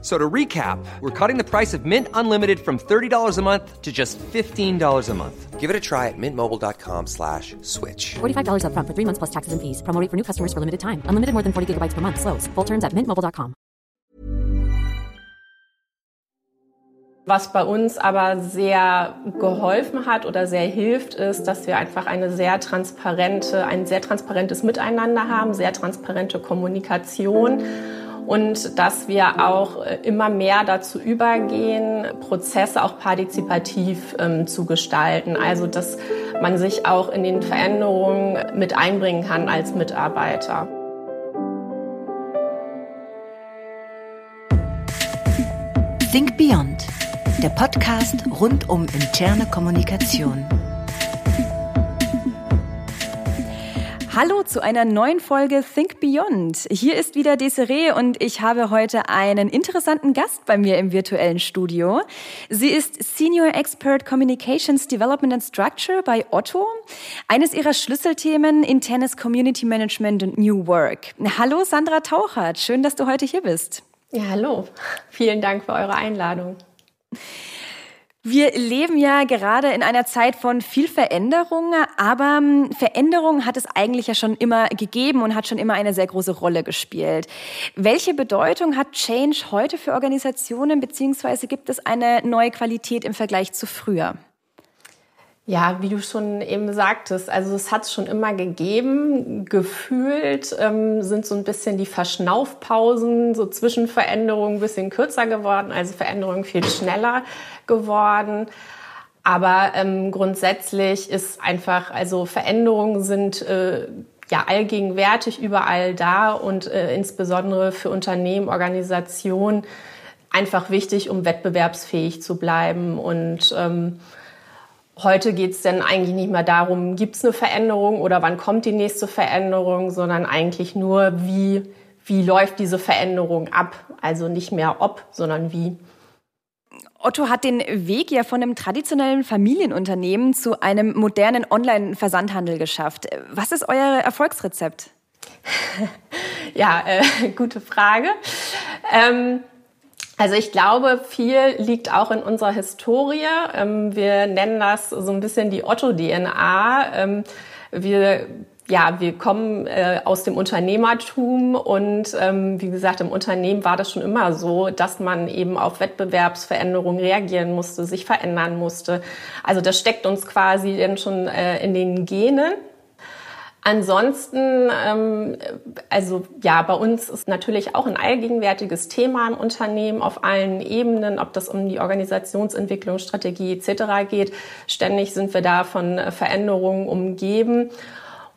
So to recap, we're cutting the price of Mint Unlimited from $30 a month to just $15 a month. Give it a try at mintmobile.com slash switch. $45 up front for three months plus taxes and fees. Promo rate for new customers for limited time. Unlimited more than 40 gigabytes per month. Slows. Full terms at mintmobile.com. Was bei uns aber sehr geholfen hat oder sehr hilft, ist, dass wir einfach eine sehr transparente, ein sehr transparentes Miteinander haben, sehr transparente Kommunikation und dass wir auch äh, immer mehr dazu übergehen, Prozesse auch partizipativ ähm, zu gestalten. Also dass man sich auch in den Veränderungen mit einbringen kann als Mitarbeiter. Think Beyond, der Podcast rund um interne Kommunikation. Hallo zu einer neuen Folge Think Beyond. Hier ist wieder Desiree und ich habe heute einen interessanten Gast bei mir im virtuellen Studio. Sie ist Senior Expert Communications Development and Structure bei Otto. Eines ihrer Schlüsselthemen internes Community Management und New Work. Hallo Sandra Tauchert, schön, dass du heute hier bist. Ja, hallo. Vielen Dank für eure Einladung. Wir leben ja gerade in einer Zeit von viel Veränderung, aber ähm, Veränderung hat es eigentlich ja schon immer gegeben und hat schon immer eine sehr große Rolle gespielt. Welche Bedeutung hat Change heute für Organisationen, beziehungsweise gibt es eine neue Qualität im Vergleich zu früher? Ja, wie du schon eben sagtest, also es hat es schon immer gegeben. Gefühlt ähm, sind so ein bisschen die Verschnaufpausen, so Zwischenveränderungen ein bisschen kürzer geworden, also Veränderungen viel schneller geworden. Aber ähm, grundsätzlich ist einfach, also Veränderungen sind äh, ja allgegenwärtig überall da und äh, insbesondere für Unternehmen, Organisationen einfach wichtig, um wettbewerbsfähig zu bleiben und ähm, Heute geht es dann eigentlich nicht mehr darum, gibt es eine Veränderung oder wann kommt die nächste Veränderung, sondern eigentlich nur, wie, wie läuft diese Veränderung ab. Also nicht mehr ob, sondern wie. Otto hat den Weg ja von einem traditionellen Familienunternehmen zu einem modernen Online-Versandhandel geschafft. Was ist euer Erfolgsrezept? ja, äh, gute Frage. Ähm, also ich glaube, viel liegt auch in unserer Historie. Ähm, wir nennen das so ein bisschen die Otto-DNA. Ähm, wir ja, wir kommen äh, aus dem Unternehmertum und ähm, wie gesagt, im Unternehmen war das schon immer so, dass man eben auf Wettbewerbsveränderungen reagieren musste, sich verändern musste. Also das steckt uns quasi dann schon äh, in den Genen. Ansonsten, ähm, also ja, bei uns ist natürlich auch ein allgegenwärtiges Thema im Unternehmen auf allen Ebenen, ob das um die Organisationsentwicklung, Strategie etc. geht. Ständig sind wir da von Veränderungen umgeben.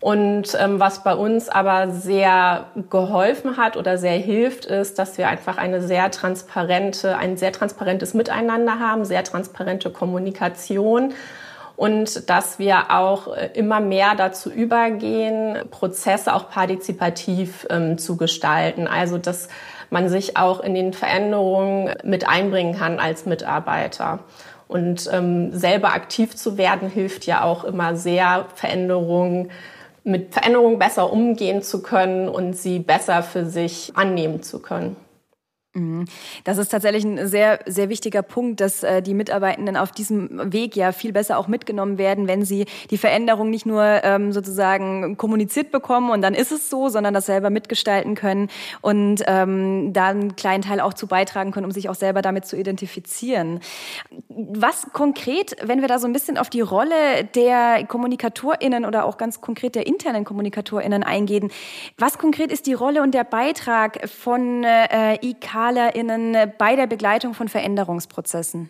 Und ähm, was bei uns aber sehr geholfen hat oder sehr hilft, ist, dass wir einfach eine sehr transparente, ein sehr transparentes Miteinander haben, sehr transparente Kommunikation und dass wir auch äh, immer mehr dazu übergehen, Prozesse auch partizipativ ähm, zu gestalten. Also dass man sich auch in den Veränderungen mit einbringen kann als Mitarbeiter. Und ähm, selber aktiv zu werden hilft ja auch immer sehr, Veränderungen mit Veränderungen besser umgehen zu können und sie besser für sich annehmen zu können. Mhm. Das ist tatsächlich ein sehr, sehr wichtiger Punkt, dass äh, die Mitarbeitenden auf diesem Weg ja viel besser auch mitgenommen werden, wenn sie die Veränderung nicht nur ähm, sozusagen kommuniziert bekommen und dann ist es so, sondern das selber mitgestalten können und ähm, da einen kleinen Teil auch zu beitragen können, um sich auch selber damit zu identifizieren. Was konkret, wenn wir da so ein bisschen auf die Rolle der KommunikatorInnen oder auch ganz konkret der internen KommunikatorInnen eingehen, was konkret ist die Rolle und der Beitrag von äh, IK BeraterInnen bei der Begleitung von Veränderungsprozessen?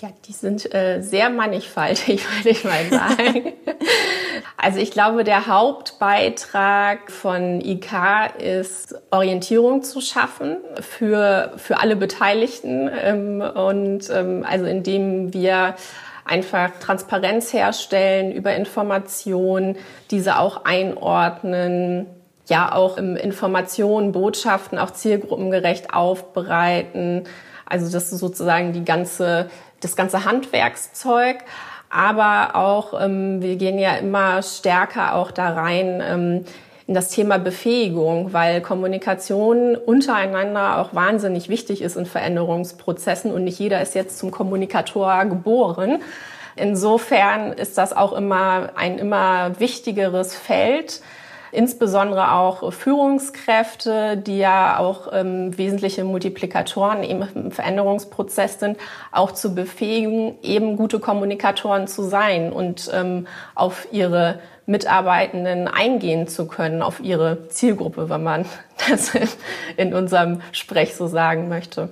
Ja, die sind äh, sehr mannigfaltig, würde ich mal sagen. also ich glaube, der Hauptbeitrag von IK ist, Orientierung zu schaffen für, für alle Beteiligten. Ähm, und ähm, also indem wir einfach Transparenz herstellen über Informationen, diese auch einordnen, ja auch Informationen, Botschaften auch zielgruppengerecht aufbereiten. Also das ist sozusagen die ganze, das ganze Handwerkszeug. Aber auch, ähm, wir gehen ja immer stärker auch da rein, ähm, in das Thema Befähigung, weil Kommunikation untereinander auch wahnsinnig wichtig ist in Veränderungsprozessen und nicht jeder ist jetzt zum Kommunikator geboren. Insofern ist das auch immer ein immer wichtigeres Feld insbesondere auch Führungskräfte, die ja auch ähm, wesentliche Multiplikatoren im Veränderungsprozess sind, auch zu befähigen, eben gute Kommunikatoren zu sein und ähm, auf ihre Mitarbeitenden eingehen zu können, auf ihre Zielgruppe, wenn man das in unserem Sprech so sagen möchte.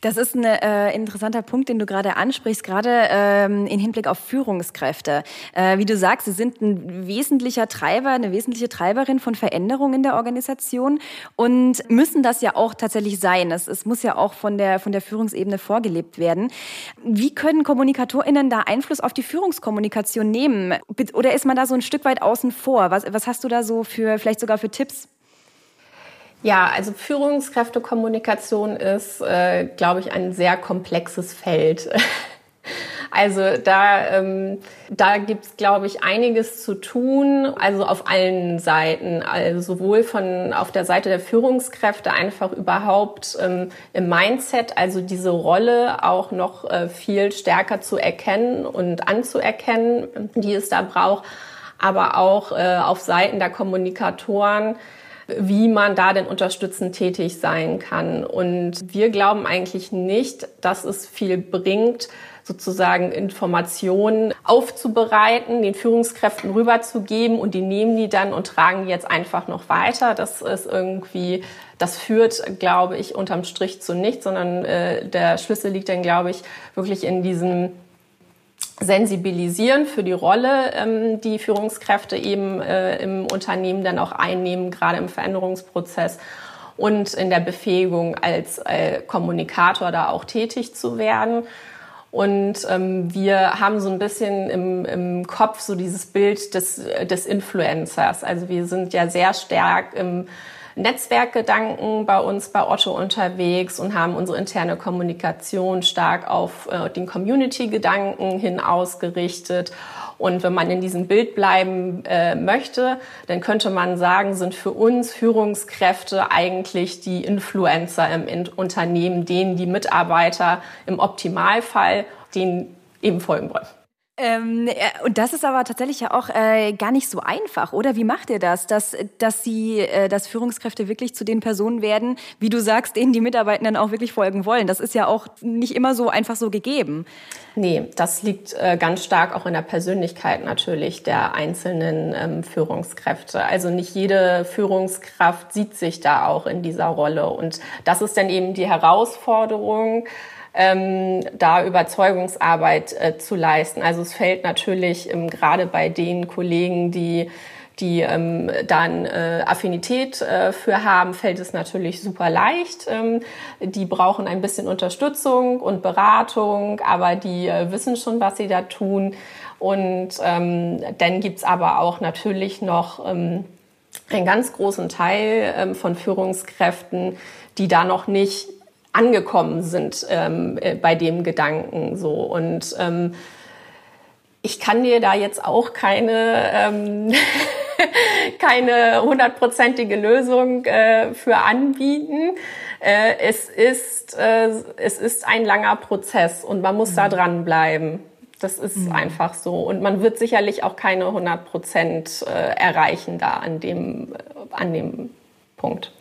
Das ist ein äh, interessanter Punkt, den du gerade ansprichst, gerade ähm, in Hinblick auf Führungskräfte. Äh, wie du sagst, sie sind ein wesentlicher Treiber, eine wesentliche Treiberin von Veränderungen in der Organisation und müssen das ja auch tatsächlich sein. Es, es muss ja auch von der, von der Führungsebene vorgelebt werden. Wie können KommunikatorInnen da Einfluss auf die Führungskommunikation nehmen? Oder ist man da so ein Stück weit außen vor? Was, was hast du da so für, vielleicht sogar für Tipps? Ja, also Führungskräftekommunikation ist, äh, glaube ich, ein sehr komplexes Feld. Also da, ähm, da gibt's, glaube ich, einiges zu tun, also auf allen Seiten, also sowohl von auf der Seite der Führungskräfte einfach überhaupt ähm, im Mindset, also diese Rolle auch noch äh, viel stärker zu erkennen und anzuerkennen, die es da braucht, aber auch äh, auf Seiten der Kommunikatoren wie man da denn unterstützend tätig sein kann. Und wir glauben eigentlich nicht, dass es viel bringt, sozusagen Informationen aufzubereiten, den Führungskräften rüberzugeben und die nehmen die dann und tragen die jetzt einfach noch weiter. Das ist irgendwie, das führt, glaube ich, unterm Strich zu nichts, sondern äh, der Schlüssel liegt dann, glaube ich, wirklich in diesem sensibilisieren für die Rolle, ähm, die Führungskräfte eben äh, im Unternehmen dann auch einnehmen, gerade im Veränderungsprozess und in der Befähigung als äh, Kommunikator da auch tätig zu werden. Und ähm, wir haben so ein bisschen im, im Kopf so dieses Bild des, des Influencers. Also wir sind ja sehr stark im Netzwerkgedanken bei uns bei Otto unterwegs und haben unsere interne Kommunikation stark auf äh, den Community-Gedanken hin ausgerichtet. Und wenn man in diesem Bild bleiben äh, möchte, dann könnte man sagen, sind für uns Führungskräfte eigentlich die Influencer im Unternehmen, denen die Mitarbeiter im Optimalfall denen eben folgen wollen. Ähm, und das ist aber tatsächlich ja auch äh, gar nicht so einfach, oder? Wie macht ihr das, dass, dass sie, äh, dass Führungskräfte wirklich zu den Personen werden, wie du sagst, denen die Mitarbeitenden auch wirklich folgen wollen? Das ist ja auch nicht immer so einfach so gegeben. Nee, das liegt äh, ganz stark auch in der Persönlichkeit natürlich der einzelnen ähm, Führungskräfte. Also nicht jede Führungskraft sieht sich da auch in dieser Rolle. Und das ist dann eben die Herausforderung, ähm, da Überzeugungsarbeit äh, zu leisten. Also es fällt natürlich ähm, gerade bei den Kollegen, die die ähm, dann äh, Affinität äh, für haben, fällt es natürlich super leicht. Ähm, die brauchen ein bisschen Unterstützung und Beratung, aber die äh, wissen schon, was sie da tun. Und ähm, dann gibt's aber auch natürlich noch ähm, einen ganz großen Teil ähm, von Führungskräften, die da noch nicht angekommen sind ähm, äh, bei dem Gedanken so und ähm, ich kann dir da jetzt auch keine ähm, keine hundertprozentige Lösung äh, für anbieten. Äh, es ist äh, es ist ein langer Prozess und man muss mhm. da dranbleiben. Das ist mhm. einfach so und man wird sicherlich auch keine 100 Prozent äh, erreichen da an dem äh, an dem Punkt.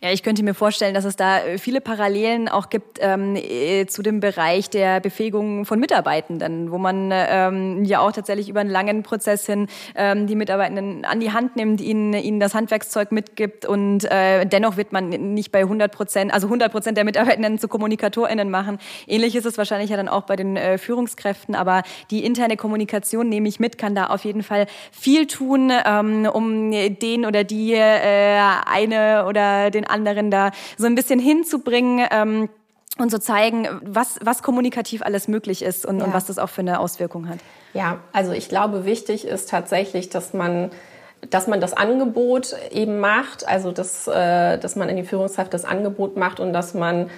Ja, ich könnte mir vorstellen, dass es da äh, viele Parallelen auch gibt ähm, äh, zu dem Bereich der Befähigung von Mitarbeitenden, wo man ähm, ja auch tatsächlich über einen langen Prozess hin ähm, die Mitarbeitenden an die Hand nimmt, ihnen, ihnen das Handwerkszeug mitgibt und äh, dennoch wird man nicht bei 100 Prozent, also 100 Prozent der Mitarbeitenden zu KommunikatorInnen machen. Ähnlich ist es wahrscheinlich ja dann auch bei den äh, Führungskräften, aber die interne Kommunikation nehme ich mit, kann da auf jeden Fall viel tun, ähm, um den oder die äh, eine oder den anderen da so ein bisschen hinzubringen. Ähm, und so zeigen, was, was kommunikativ alles möglich ist und, ja. und was das auch für eine Auswirkung hat. Ja, also ich glaube, wichtig ist tatsächlich, dass man dass man das Angebot eben macht, also dass, äh, dass man in die Führungskraft das Angebot macht und dass man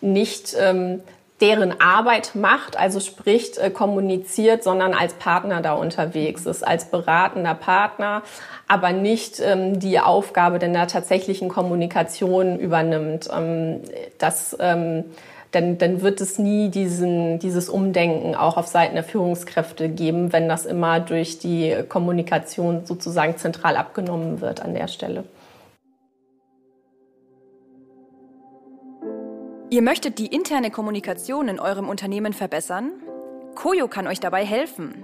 nicht ähm, deren Arbeit macht, also spricht, äh, kommuniziert, sondern als Partner da unterwegs ist, als beratender Partner, aber nicht ähm, die Aufgabe denn der tatsächlichen Kommunikation übernimmt. Ähm, das ähm, dann, dann wird es nie diesen, dieses Umdenken auch auf Seiten der Führungskräfte geben, wenn das immer durch die Kommunikation sozusagen zentral abgenommen wird an der Stelle. Ihr möchtet die interne Kommunikation in eurem Unternehmen verbessern? Koyo kann euch dabei helfen.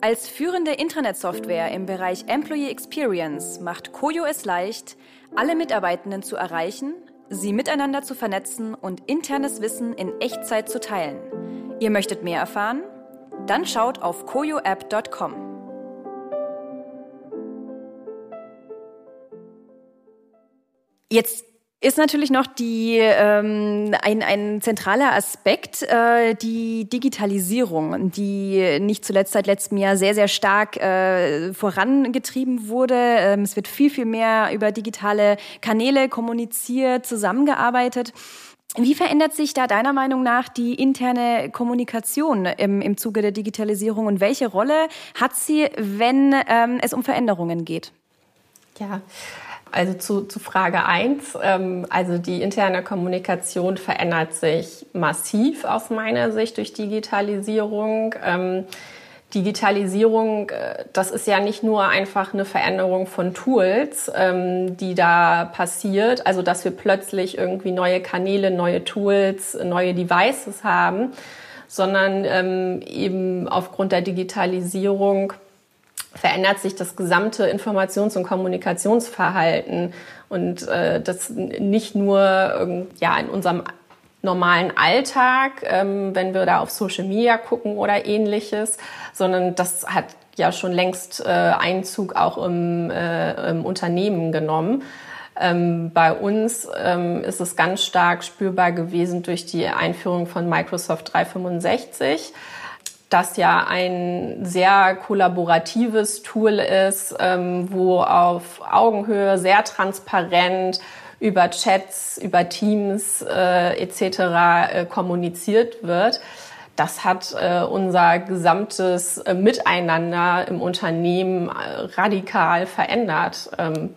Als führende Intranet-Software im Bereich Employee Experience macht Koyo es leicht, alle Mitarbeitenden zu erreichen sie miteinander zu vernetzen und internes Wissen in Echtzeit zu teilen. Ihr möchtet mehr erfahren? Dann schaut auf koyoapp.com. Jetzt ist natürlich noch die, ähm, ein, ein zentraler Aspekt äh, die Digitalisierung, die nicht zuletzt seit letztem Jahr sehr, sehr stark äh, vorangetrieben wurde. Ähm, es wird viel, viel mehr über digitale Kanäle kommuniziert, zusammengearbeitet. Wie verändert sich da deiner Meinung nach die interne Kommunikation im, im Zuge der Digitalisierung und welche Rolle hat sie, wenn ähm, es um Veränderungen geht? Ja, also zu, zu Frage 1. Ähm, also die interne Kommunikation verändert sich massiv aus meiner Sicht durch Digitalisierung. Ähm, Digitalisierung, äh, das ist ja nicht nur einfach eine Veränderung von Tools, ähm, die da passiert, also dass wir plötzlich irgendwie neue Kanäle, neue Tools, neue Devices haben, sondern ähm, eben aufgrund der Digitalisierung verändert sich das gesamte Informations- und Kommunikationsverhalten und äh, das nicht nur ähm, ja in unserem normalen Alltag, ähm, wenn wir da auf Social Media gucken oder ähnliches, sondern das hat ja schon längst äh, Einzug auch im, äh, im Unternehmen genommen. Ähm, bei uns ähm, ist es ganz stark spürbar gewesen durch die Einführung von Microsoft 365 das ja ein sehr kollaboratives Tool ist, ähm, wo auf Augenhöhe sehr transparent über Chats, über Teams äh, etc. Äh, kommuniziert wird. Das hat äh, unser gesamtes äh, Miteinander im Unternehmen äh, radikal verändert. Ähm,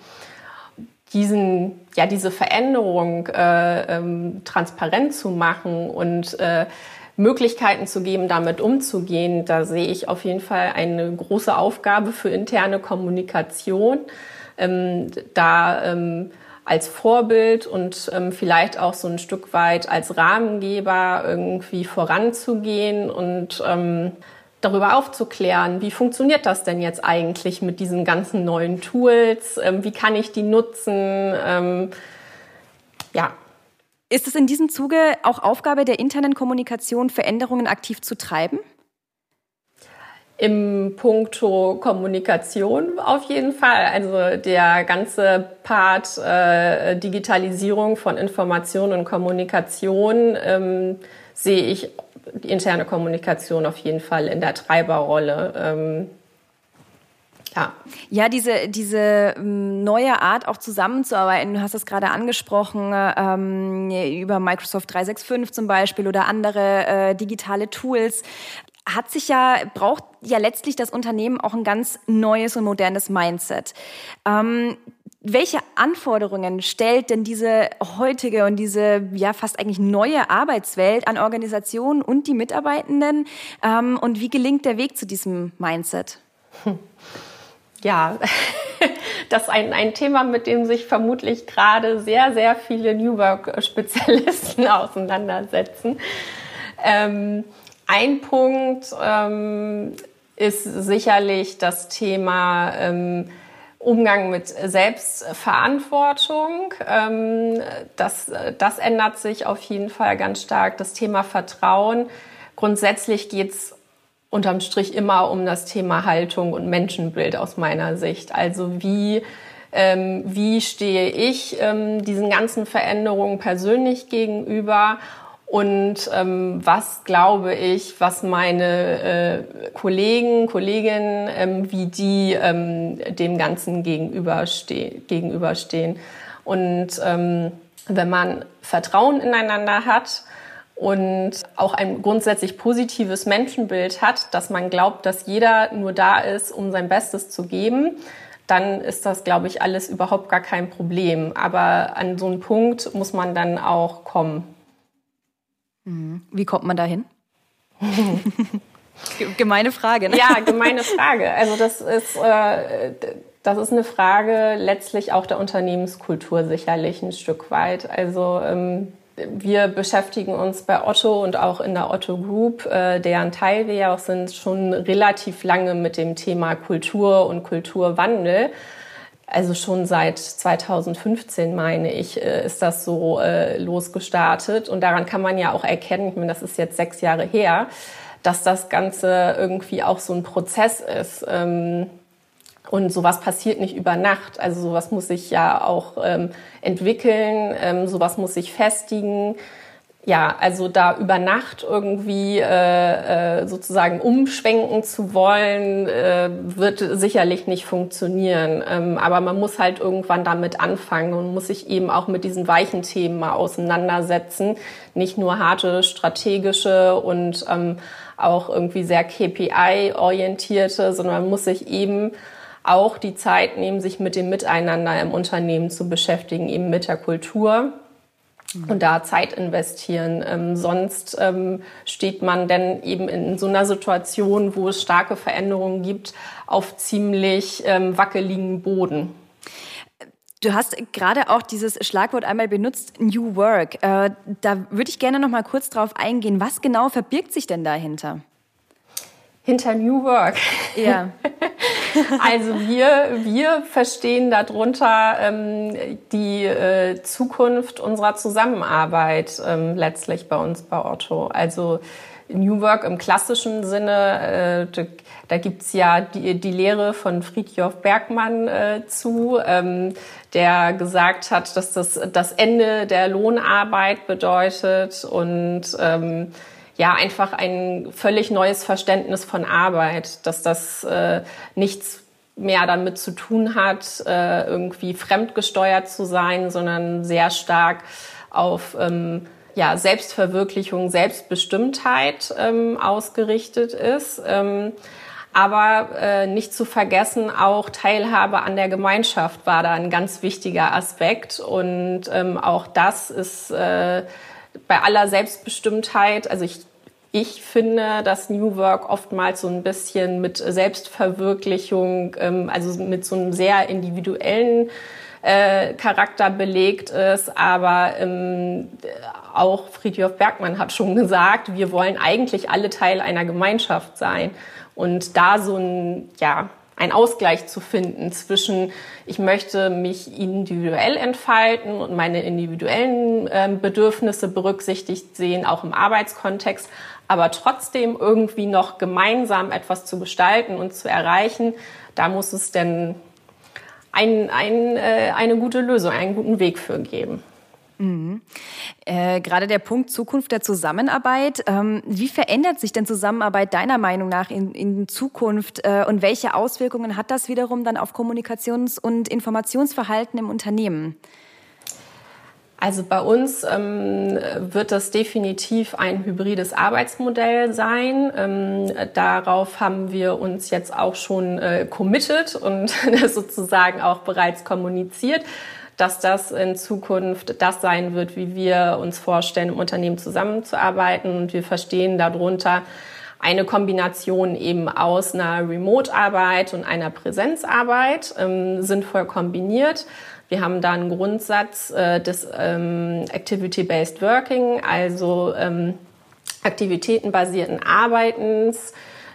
diesen, ja, diese Veränderung äh, ähm, transparent zu machen und äh, Möglichkeiten zu geben, damit umzugehen. Da sehe ich auf jeden Fall eine große Aufgabe für interne Kommunikation, ähm, da ähm, als Vorbild und ähm, vielleicht auch so ein Stück weit als Rahmengeber irgendwie voranzugehen und ähm, darüber aufzuklären, wie funktioniert das denn jetzt eigentlich mit diesen ganzen neuen Tools, ähm, wie kann ich die nutzen, ähm, ja, ist es in diesem Zuge auch Aufgabe der internen Kommunikation, Veränderungen aktiv zu treiben? Im Punkto Kommunikation auf jeden Fall. Also der ganze Part äh, Digitalisierung von Information und Kommunikation ähm, sehe ich die interne Kommunikation auf jeden Fall in der Treiberrolle. Ähm, ja. Ja, diese, diese ähm, neue Art auch zusammenzuarbeiten, du hast es gerade angesprochen, ähm, über Microsoft 365 zum Beispiel oder andere äh, digitale Tools, hat sich ja, braucht ja letztlich das Unternehmen auch ein ganz neues und modernes Mindset. Ähm, welche Anforderungen stellt denn diese heutige und diese ja fast eigentlich neue Arbeitswelt an Organisationen und die Mitarbeitenden? Ähm, und wie gelingt der Weg zu diesem Mindset? Hm ja, das ist ein, ein Thema, mit dem sich vermutlich gerade sehr, sehr viele New Work-Spezialisten auseinandersetzen. Ähm, ein Punkt ähm, ist sicherlich das Thema ähm, Umgang mit Selbstverantwortung. Ähm, das, das ändert sich auf jeden Fall ganz stark. Das Thema Vertrauen. Grundsätzlich geht es unterm Strich immer um das Thema Haltung und Menschenbild aus meiner Sicht. Also wie ähm, wie stehe ich ähm, diesen ganzen Veränderungen persönlich gegenüber und ähm, was glaube ich, was meine äh, Kollegen, Kolleginnen, ähm, wie die ähm, dem Ganzen gegenüberste gegenüberstehen. Und ähm, wenn man Vertrauen ineinander hat und auch ein grundsätzlich positives Menschenbild hat, dass man glaubt, dass jeder nur da ist, um sein Bestes zu geben, dann ist das, glaube ich, alles überhaupt gar kein Problem. Aber an so einen Punkt muss man dann auch kommen. Wie kommt man dahin? gemeine Frage, ne? Ja, gemeine Frage. Also das ist, äh, das ist eine Frage letztlich auch der Unternehmenskultur sicherlich ein Stück weit. Also ähm, wir beschäftigen uns bei Otto und auch in der Otto Group, äh, deren Teil wir ja auch sind, schon relativ lange mit dem Thema Kultur und Kulturwandel. Also schon seit 2015, meine ich, äh, ist das so äh, losgestartet. Und daran kann man ja auch erkennen, ich meine, das ist jetzt sechs Jahre her, dass das Ganze irgendwie auch so ein Prozess ist. Ähm, und sowas passiert nicht über Nacht. Also sowas muss sich ja auch ähm, entwickeln, ähm, sowas muss sich festigen ja, also da über Nacht irgendwie äh, äh, sozusagen umschwenken zu wollen, äh, wird sicherlich nicht funktionieren. Ähm, aber man muss halt irgendwann damit anfangen und muss sich eben auch mit diesen weichen Themen mal auseinandersetzen. Nicht nur harte strategische und ähm, auch irgendwie sehr KPI-orientierte, sondern man muss sich eben auch die Zeit nehmen, sich mit dem Miteinander im Unternehmen zu beschäftigen, eben mit der Kultur und da Zeit investieren. Ähm, sonst ähm, steht man dann eben in so einer Situation, wo es starke Veränderungen gibt, auf ziemlich ähm, wackeligen Boden. Du hast gerade auch dieses Schlagwort einmal benutzt, New Work. Äh, da würde ich gerne noch mal kurz drauf eingehen. Was genau verbirgt sich denn dahinter? Hinter New Work. Ja. also wir, wir verstehen darunter ähm, die äh, Zukunft unserer Zusammenarbeit ähm, letztlich bei uns bei Otto. Also New Work im klassischen Sinne, äh, da gibt's ja die, die Lehre von Friedjof Bergmann äh, zu, ähm, der gesagt hat, dass das das Ende der Lohnarbeit bedeutet und ähm, ja einfach ein völlig neues Verständnis von Arbeit, dass das äh, nichts mehr damit zu tun hat, äh, irgendwie fremdgesteuert zu sein, sondern sehr stark auf ähm, ja, Selbstverwirklichung, Selbstbestimmtheit ähm, ausgerichtet ist. Ähm, aber äh, nicht zu vergessen, auch Teilhabe an der Gemeinschaft war da ein ganz wichtiger Aspekt. Und ähm, auch das ist äh, bei aller Selbstbestimmtheit, also ich, ich finde, dass New Work oftmals so ein bisschen mit Selbstverwirklichung, ähm, also mit so einem sehr individuellen äh, Charakter belegt ist. Aber ähm, auch Friedhof Bergmann hat schon gesagt, wir wollen eigentlich alle Teil einer Gemeinschaft sein. Und da so ein, ja, ein Ausgleich zu finden zwischen, ich möchte mich individuell entfalten und meine individuellen äh, Bedürfnisse berücksichtigt sehen, auch im Arbeitskontext, aber trotzdem irgendwie noch gemeinsam etwas zu gestalten und zu erreichen, da muss es denn ein, ein, äh, eine gute Lösung, einen guten Weg für geben. Mhm. Äh, gerade der Punkt Zukunft der Zusammenarbeit. Ähm, wie verändert sich denn Zusammenarbeit deiner Meinung nach in, in Zukunft äh, und welche Auswirkungen hat das wiederum dann auf Kommunikations- und Informationsverhalten im Unternehmen? Also bei uns ähm, wird das definitiv ein hybrides Arbeitsmodell sein. Ähm, darauf haben wir uns jetzt auch schon äh, committed und sozusagen auch bereits kommuniziert dass das in Zukunft das sein wird, wie wir uns vorstellen, im Unternehmen zusammenzuarbeiten. Und wir verstehen darunter eine Kombination eben aus einer Remote-Arbeit und einer Präsenzarbeit, ähm, sinnvoll kombiniert. Wir haben da einen Grundsatz äh, des ähm, Activity-Based Working, also ähm, aktivitätenbasierten Arbeitens,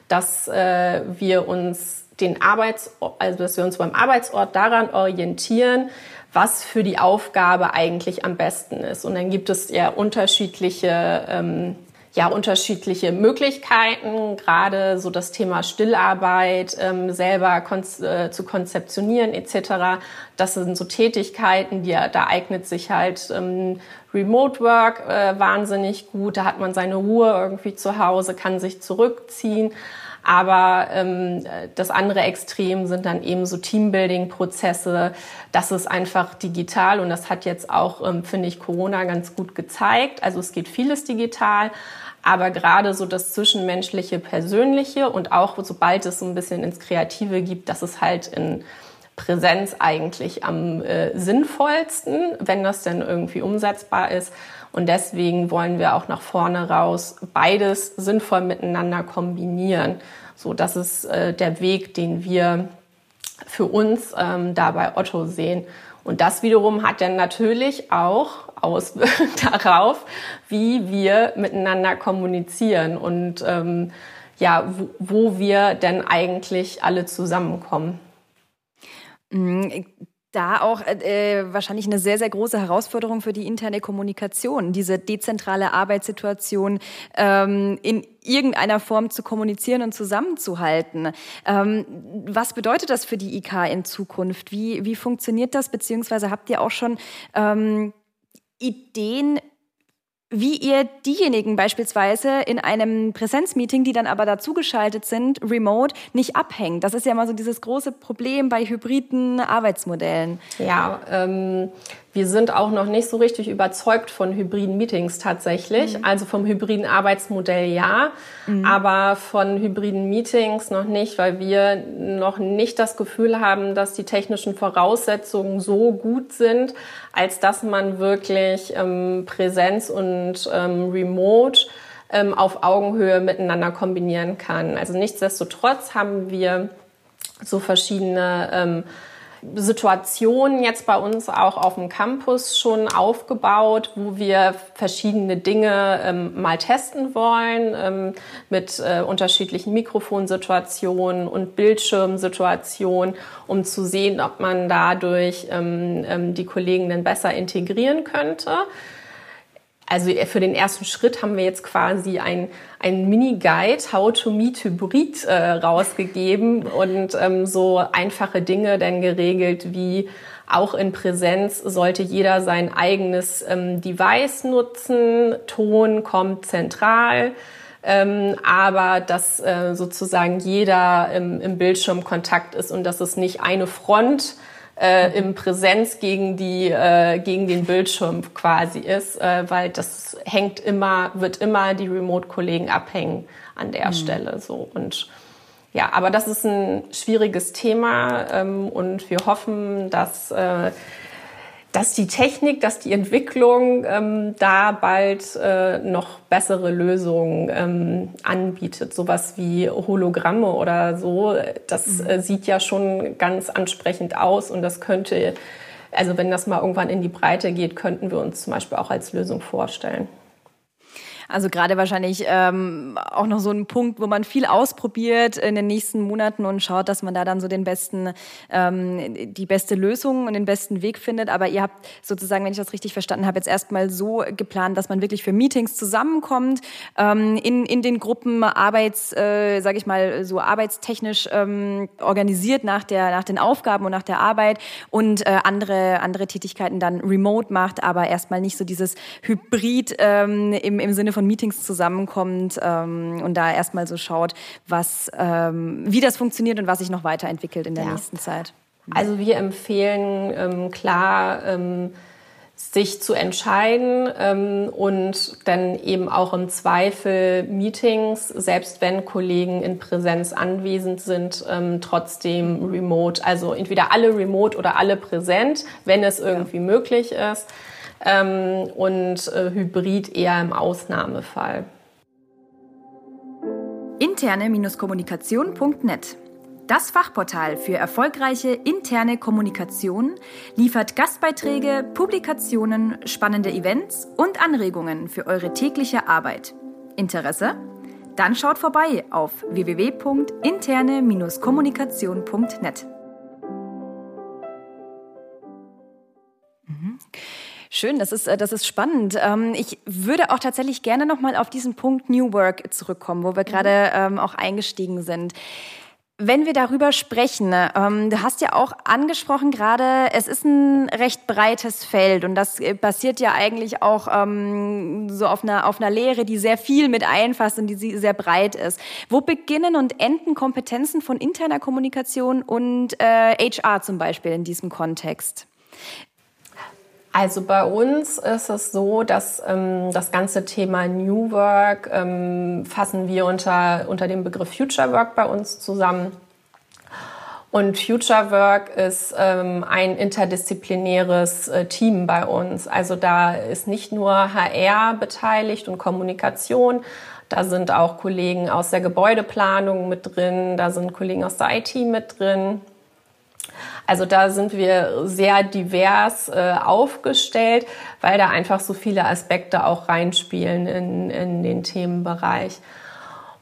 dass äh, wir uns den Arbeitsort, also dass wir uns beim Arbeitsort daran orientieren, was für die Aufgabe eigentlich am besten ist. Und dann gibt es ja unterschiedliche ähm, ja unterschiedliche Möglichkeiten, gerade so das Thema Stillarbeit ähm, selber kon äh, zu konzeptionieren etc. Das sind so Tätigkeiten, die da eignet sich halt ähm, Remote Work äh, wahnsinnig gut. Da hat man seine Ruhe irgendwie zu Hause, kann sich zurückziehen. Aber ähm, das andere Extrem sind dann eben so Teambuilding-Prozesse. Das ist einfach digital und das hat jetzt auch, ähm, finde ich, Corona ganz gut gezeigt. Also es geht vieles digital. Aber gerade so das Zwischenmenschliche, Persönliche und auch sobald es so ein bisschen ins Kreative gibt, das ist halt in Präsenz eigentlich am äh, sinnvollsten, wenn das denn irgendwie umsetzbar ist. Und deswegen wollen wir auch nach vorne raus beides sinnvoll miteinander kombinieren. So, das ist äh, der Weg, den wir für uns ähm, da bei Otto sehen. Und das wiederum hat dann natürlich auch Auswirkungen darauf, wie wir miteinander kommunizieren und ähm, ja, wo, wo wir denn eigentlich alle zusammenkommen. Da auch äh, äh, wahrscheinlich eine sehr, sehr große Herausforderung für die interne Kommunikation, diese dezentrale Arbeitssituation ähm, in irgendeiner Form zu kommunizieren und zusammenzuhalten. Ähm, was bedeutet das für die IK in Zukunft? Wie, wie funktioniert das? Beziehungsweise habt ihr auch schon ähm, Ideen, wie ihr diejenigen beispielsweise in einem Präsenzmeeting, die dann aber dazugeschaltet sind, remote, nicht abhängt. Das ist ja immer so dieses große Problem bei hybriden Arbeitsmodellen. Ja, ähm, wir sind auch noch nicht so richtig überzeugt von hybriden Meetings tatsächlich. Mhm. Also vom hybriden Arbeitsmodell ja, mhm. aber von hybriden Meetings noch nicht, weil wir noch nicht das Gefühl haben, dass die technischen Voraussetzungen so gut sind, als dass man wirklich ähm, Präsenz und ähm, Remote ähm, auf Augenhöhe miteinander kombinieren kann. Also nichtsdestotrotz haben wir so verschiedene ähm, Situationen jetzt bei uns auch auf dem Campus schon aufgebaut, wo wir verschiedene Dinge ähm, mal testen wollen ähm, mit äh, unterschiedlichen Mikrofonsituationen und Bildschirmsituationen, um zu sehen, ob man dadurch ähm, ähm die Kollegen dann besser integrieren könnte. Also für den ersten Schritt haben wir jetzt quasi ein, ein Mini-Guide How to Meet Hybrid äh, rausgegeben und ähm, so einfache Dinge dann geregelt wie auch in Präsenz sollte jeder sein eigenes ähm, Device nutzen. Ton kommt zentral. Ähm, aber dass äh, sozusagen jeder im, im Bildschirmkontakt ist und dass es nicht eine Front äh, im Präsenz gegen die äh, gegen den Bildschirm quasi ist, äh, weil das hängt immer wird immer die Remote-Kollegen abhängen an der mhm. Stelle so und ja, aber das ist ein schwieriges Thema ähm, und wir hoffen, dass äh, dass die Technik, dass die Entwicklung ähm, da bald äh, noch bessere Lösungen ähm, anbietet. Sowas wie Hologramme oder so, das mhm. äh, sieht ja schon ganz ansprechend aus und das könnte, also wenn das mal irgendwann in die Breite geht, könnten wir uns zum Beispiel auch als Lösung vorstellen. Also gerade wahrscheinlich ähm, auch noch so ein Punkt, wo man viel ausprobiert in den nächsten Monaten und schaut, dass man da dann so den besten, ähm, die beste Lösung und den besten Weg findet. Aber ihr habt sozusagen, wenn ich das richtig verstanden habe, jetzt erstmal so geplant, dass man wirklich für Meetings zusammenkommt, ähm, in, in den Gruppen Arbeits, äh, sage ich mal, so arbeitstechnisch ähm, organisiert nach, der, nach den Aufgaben und nach der Arbeit und äh, andere, andere Tätigkeiten dann remote macht, aber erstmal nicht so dieses Hybrid ähm, im, im Sinne von von Meetings zusammenkommt ähm, und da erstmal so schaut, was, ähm, wie das funktioniert und was sich noch weiterentwickelt in der ja. nächsten Zeit. Also wir empfehlen ähm, klar, ähm, sich zu entscheiden ähm, und dann eben auch im Zweifel Meetings, selbst wenn Kollegen in Präsenz anwesend sind, ähm, trotzdem remote, also entweder alle remote oder alle präsent, wenn es irgendwie ja. möglich ist ähm, und äh, Hybrid eher im Ausnahmefall. Interne-kommunikation.net das Fachportal für erfolgreiche interne Kommunikation liefert Gastbeiträge, Publikationen, spannende Events und Anregungen für eure tägliche Arbeit. Interesse? Dann schaut vorbei auf www.interne-kommunikation.net. Schön, das ist, äh, das ist spannend. Ähm, ich würde auch tatsächlich gerne nochmal auf diesen Punkt New Work zurückkommen, wo wir mhm. gerade ähm, auch eingestiegen sind. Wenn wir darüber sprechen, ähm, du hast ja auch angesprochen gerade, es ist ein recht breites Feld und das äh, basiert ja eigentlich auch ähm, so auf einer, auf einer Lehre, die sehr viel mit einfasst und die sehr breit ist. Wo beginnen und enden Kompetenzen von interner Kommunikation und äh, HR zum Beispiel in diesem Kontext? Also bei uns ist es so, dass ähm, das ganze Thema New Work ähm, fassen wir unter, unter dem Begriff Future Work bei uns zusammen. Und Future Work ist ähm, ein interdisziplinäres äh, Team bei uns. Also da ist nicht nur HR beteiligt und Kommunikation, da sind auch Kollegen aus der Gebäudeplanung mit drin, da sind Kollegen aus der IT mit drin, also da sind wir sehr divers äh, aufgestellt, weil da einfach so viele Aspekte auch reinspielen in, in den Themenbereich.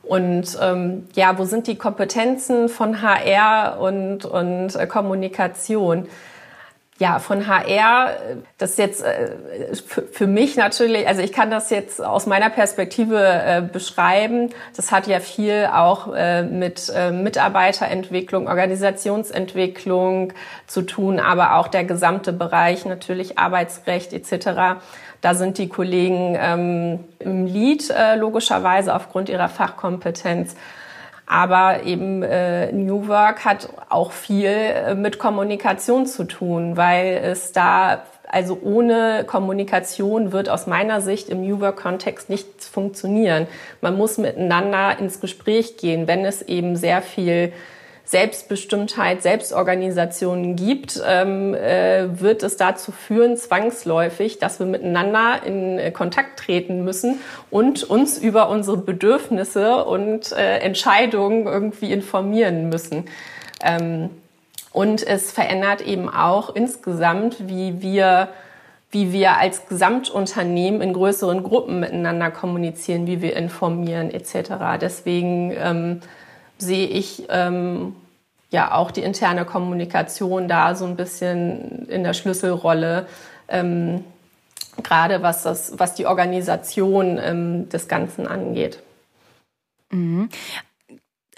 Und ähm, ja, wo sind die Kompetenzen von HR und, und äh, Kommunikation? Ja, von HR, das jetzt äh, für, mich natürlich, also ich kann das jetzt aus meiner Perspektive äh, beschreiben. Das hat ja viel auch äh, mit Mitarbeiterentwicklung, Organisationsentwicklung zu tun, aber auch der gesamte Bereich natürlich Arbeitsrecht etc. Da sind die Kollegen ähm, im Lead logischerweise aufgrund ihrer Fachkompetenz. Aber eben äh, New Work hat auch viel äh, mit Kommunikation zu tun, weil es da, also ohne Kommunikation wird aus meiner Sicht im New Work-Kontext nichts funktionieren. Man muss miteinander ins Gespräch gehen, wenn es eben sehr viel Selbstbestimmtheit, Selbstorganisationen gibt, ähm, äh, wird es dazu führen, zwangsläufig, dass wir miteinander in äh, Kontakt treten müssen und uns über unsere Bedürfnisse und äh, Entscheidungen irgendwie informieren müssen. Ähm, und es verändert eben auch insgesamt, wie wir wie wir als Gesamtunternehmen in größeren Gruppen miteinander kommunizieren, wie wir informieren etc. Deswegen ähm, sehe ich ähm, ja auch die interne Kommunikation da so ein bisschen in der Schlüsselrolle, ähm, gerade was, das, was die Organisation ähm, des Ganzen angeht. Mhm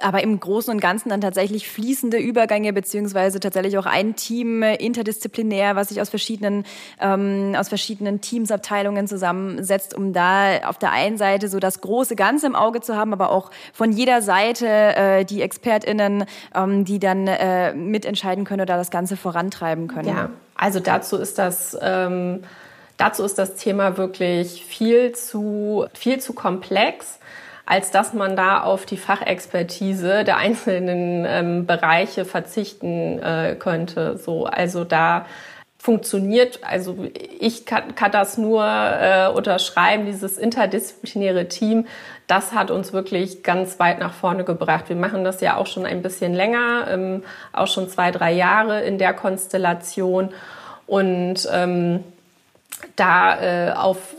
aber im Großen und Ganzen dann tatsächlich fließende Übergänge beziehungsweise tatsächlich auch ein Team äh, interdisziplinär, was sich aus verschiedenen ähm, aus verschiedenen Teamsabteilungen zusammensetzt, um da auf der einen Seite so das große Ganze im Auge zu haben, aber auch von jeder Seite äh, die ExpertInnen, ähm, die dann äh, mitentscheiden können oder das Ganze vorantreiben können. Ja, also dazu ist das ähm, dazu ist das Thema wirklich viel zu viel zu komplex als dass man da auf die Fachexpertise der einzelnen ähm, Bereiche verzichten äh, könnte. So, also da funktioniert, also ich kann, kann das nur äh, unterschreiben, dieses interdisziplinäre Team, das hat uns wirklich ganz weit nach vorne gebracht. Wir machen das ja auch schon ein bisschen länger, ähm, auch schon zwei, drei Jahre in der Konstellation und ähm, da äh, auf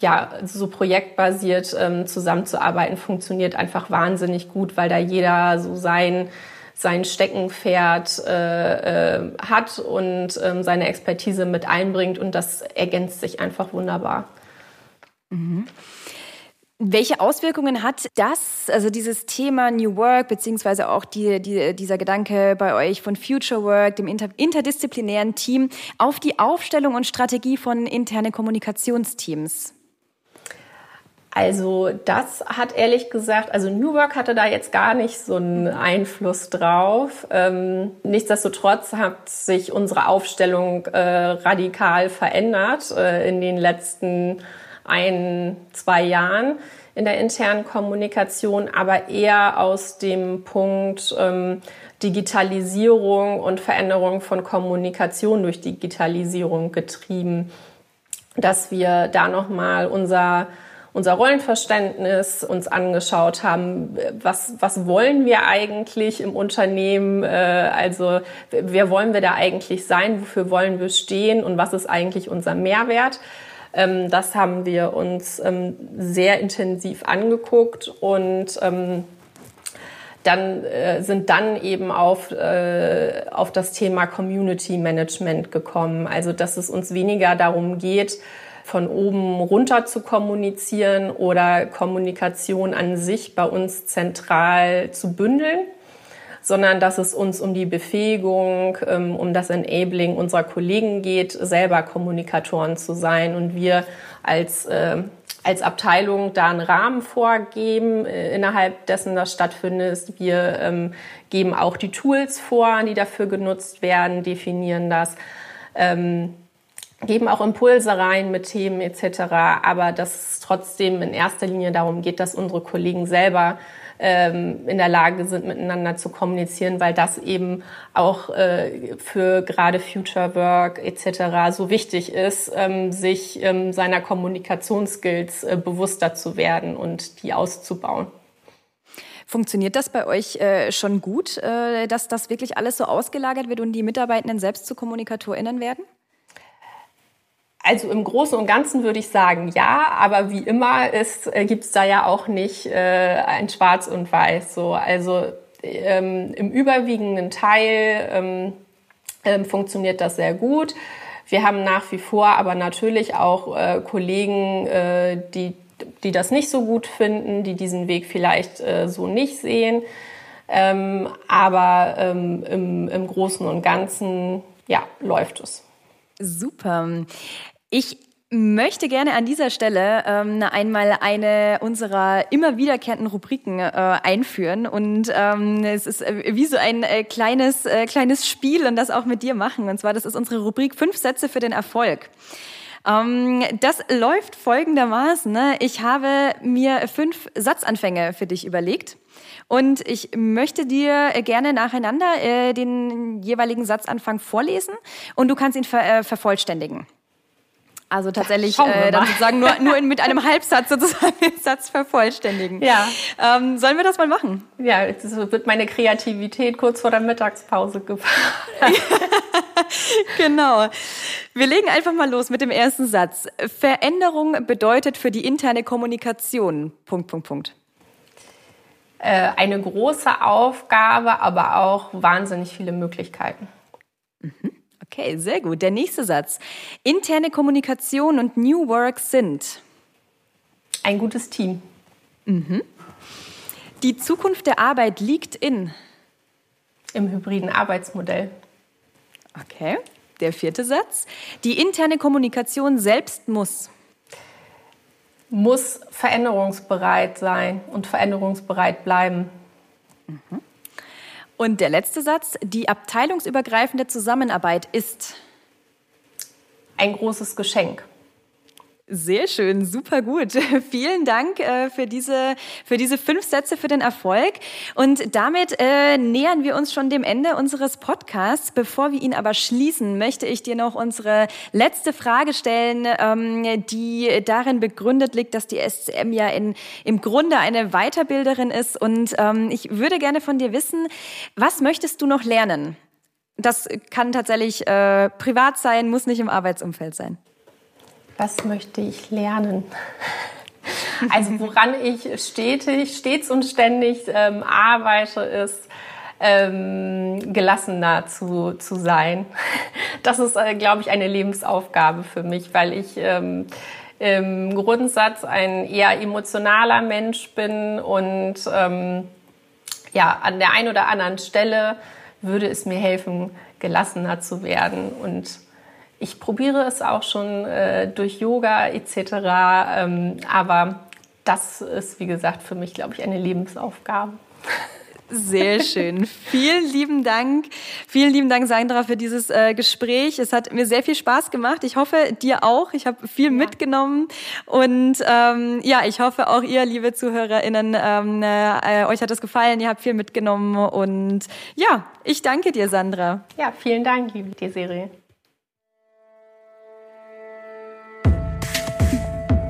ja so projektbasiert ähm, zusammenzuarbeiten funktioniert einfach wahnsinnig gut, weil da jeder so sein sein Steckenpferd äh, äh, hat und ähm, seine Expertise mit einbringt und das ergänzt sich einfach wunderbar. Mhm. Welche Auswirkungen hat das, also dieses Thema New Work, beziehungsweise auch die, die, dieser Gedanke bei euch von Future Work, dem inter, interdisziplinären Team, auf die Aufstellung und Strategie von internen Kommunikationsteams? Also das hat ehrlich gesagt, also New Work hatte da jetzt gar nicht so einen Einfluss drauf. Ähm, nichtsdestotrotz hat sich unsere Aufstellung äh, radikal verändert äh, in den letzten ein, zwei Jahren in der internen Kommunikation, aber eher aus dem Punkt ähm, Digitalisierung und Veränderung von Kommunikation durch Digitalisierung getrieben, dass wir da nochmal unser unser Rollenverständnis uns angeschaut haben, was, was wollen wir eigentlich im Unternehmen, äh, also wer wollen wir da eigentlich sein, wofür wollen wir stehen? Und was ist eigentlich unser Mehrwert. Ähm, das haben wir uns ähm, sehr intensiv angeguckt und ähm, dann äh, sind dann eben auf, äh, auf das Thema Community Management gekommen. Also dass es uns weniger darum geht, von oben runter zu kommunizieren oder Kommunikation an sich bei uns zentral zu bündeln, sondern dass es uns um die Befähigung, ähm, um das Enabling unserer Kollegen geht, selber Kommunikatoren zu sein und wir als äh, als Abteilung da einen Rahmen vorgeben, äh, innerhalb dessen das stattfindet. Wir ähm, geben auch die Tools vor, die dafür genutzt werden, definieren das, ähm, geben auch Impulse rein mit Themen etc. Aber dass es trotzdem in erster Linie darum geht, dass unsere Kollegen selber ähm, in der Lage sind, miteinander zu kommunizieren, weil das eben auch äh, für gerade Future Work etc. so wichtig ist, ähm, sich ähm, seiner Kommunikationsskills äh, bewusster zu werden und die auszubauen. Funktioniert das bei euch äh, schon gut, äh, dass das wirklich alles so ausgelagert wird und die Mitarbeitenden selbst zu KommunikatorInnen werden? Also im Großen und Ganzen würde ich sagen ja, aber wie immer äh, gibt es da ja auch nicht äh, ein Schwarz und Weiß. So. Also ähm, im überwiegenden Teil ähm, ähm, funktioniert das sehr gut. Wir haben nach wie vor aber natürlich auch äh, Kollegen, äh, die, die das nicht so gut finden, die diesen Weg vielleicht äh, so nicht sehen. Ähm, aber ähm, im, im Großen und Ganzen, ja, läuft es. Super. Ich möchte gerne an dieser Stelle ähm, einmal eine unserer immer wiederkehrenden Rubriken äh, einführen und ähm, es ist äh, wie so ein äh, kleines äh, kleines Spiel und das auch mit dir machen und zwar das ist unsere Rubrik fünf Sätze für den Erfolg. Ähm, das läuft folgendermaßen: ne? Ich habe mir fünf Satzanfänge für dich überlegt. Und ich möchte dir gerne nacheinander äh, den jeweiligen Satzanfang vorlesen und du kannst ihn ver äh, vervollständigen. Also tatsächlich äh, dann sozusagen nur, nur in, mit einem Halbsatz sozusagen den Satz vervollständigen. Ja. Ähm, sollen wir das mal machen? Ja, jetzt wird meine Kreativität kurz vor der Mittagspause gefahren. genau. Wir legen einfach mal los mit dem ersten Satz. Veränderung bedeutet für die interne Kommunikation. Punkt, Punkt, Punkt. Äh, eine große Aufgabe, aber auch wahnsinnig viele Möglichkeiten. Mhm. Okay, sehr gut. Der nächste Satz. Interne Kommunikation und New Work sind ein gutes Team. Mhm. Die Zukunft der Arbeit liegt in im hybriden Arbeitsmodell. Okay. Der vierte Satz. Die interne Kommunikation selbst muss muss veränderungsbereit sein und veränderungsbereit bleiben. Mhm. Und der letzte Satz, die abteilungsübergreifende Zusammenarbeit ist ein großes Geschenk. Sehr schön, super gut. Vielen Dank äh, für, diese, für diese fünf Sätze für den Erfolg. Und damit äh, nähern wir uns schon dem Ende unseres Podcasts. Bevor wir ihn aber schließen, möchte ich dir noch unsere letzte Frage stellen, ähm, die darin begründet liegt, dass die SCM ja in, im Grunde eine Weiterbilderin ist. Und ähm, ich würde gerne von dir wissen, was möchtest du noch lernen? Das kann tatsächlich äh, privat sein, muss nicht im Arbeitsumfeld sein was möchte ich lernen? Also woran ich stetig, stets und ständig ähm, arbeite, ist ähm, gelassener zu, zu sein. Das ist, äh, glaube ich, eine Lebensaufgabe für mich, weil ich ähm, im Grundsatz ein eher emotionaler Mensch bin und ähm, ja, an der einen oder anderen Stelle würde es mir helfen, gelassener zu werden und ich probiere es auch schon äh, durch Yoga etc. Ähm, aber das ist, wie gesagt, für mich, glaube ich, eine Lebensaufgabe. Sehr schön. Vielen lieben Dank. Vielen lieben Dank, Sandra, für dieses äh, Gespräch. Es hat mir sehr viel Spaß gemacht. Ich hoffe, dir auch. Ich habe viel ja. mitgenommen. Und ähm, ja, ich hoffe auch ihr, liebe ZuhörerInnen, ähm, äh, euch hat es gefallen. Ihr habt viel mitgenommen. Und ja, ich danke dir, Sandra. Ja, vielen Dank, liebe Desiree.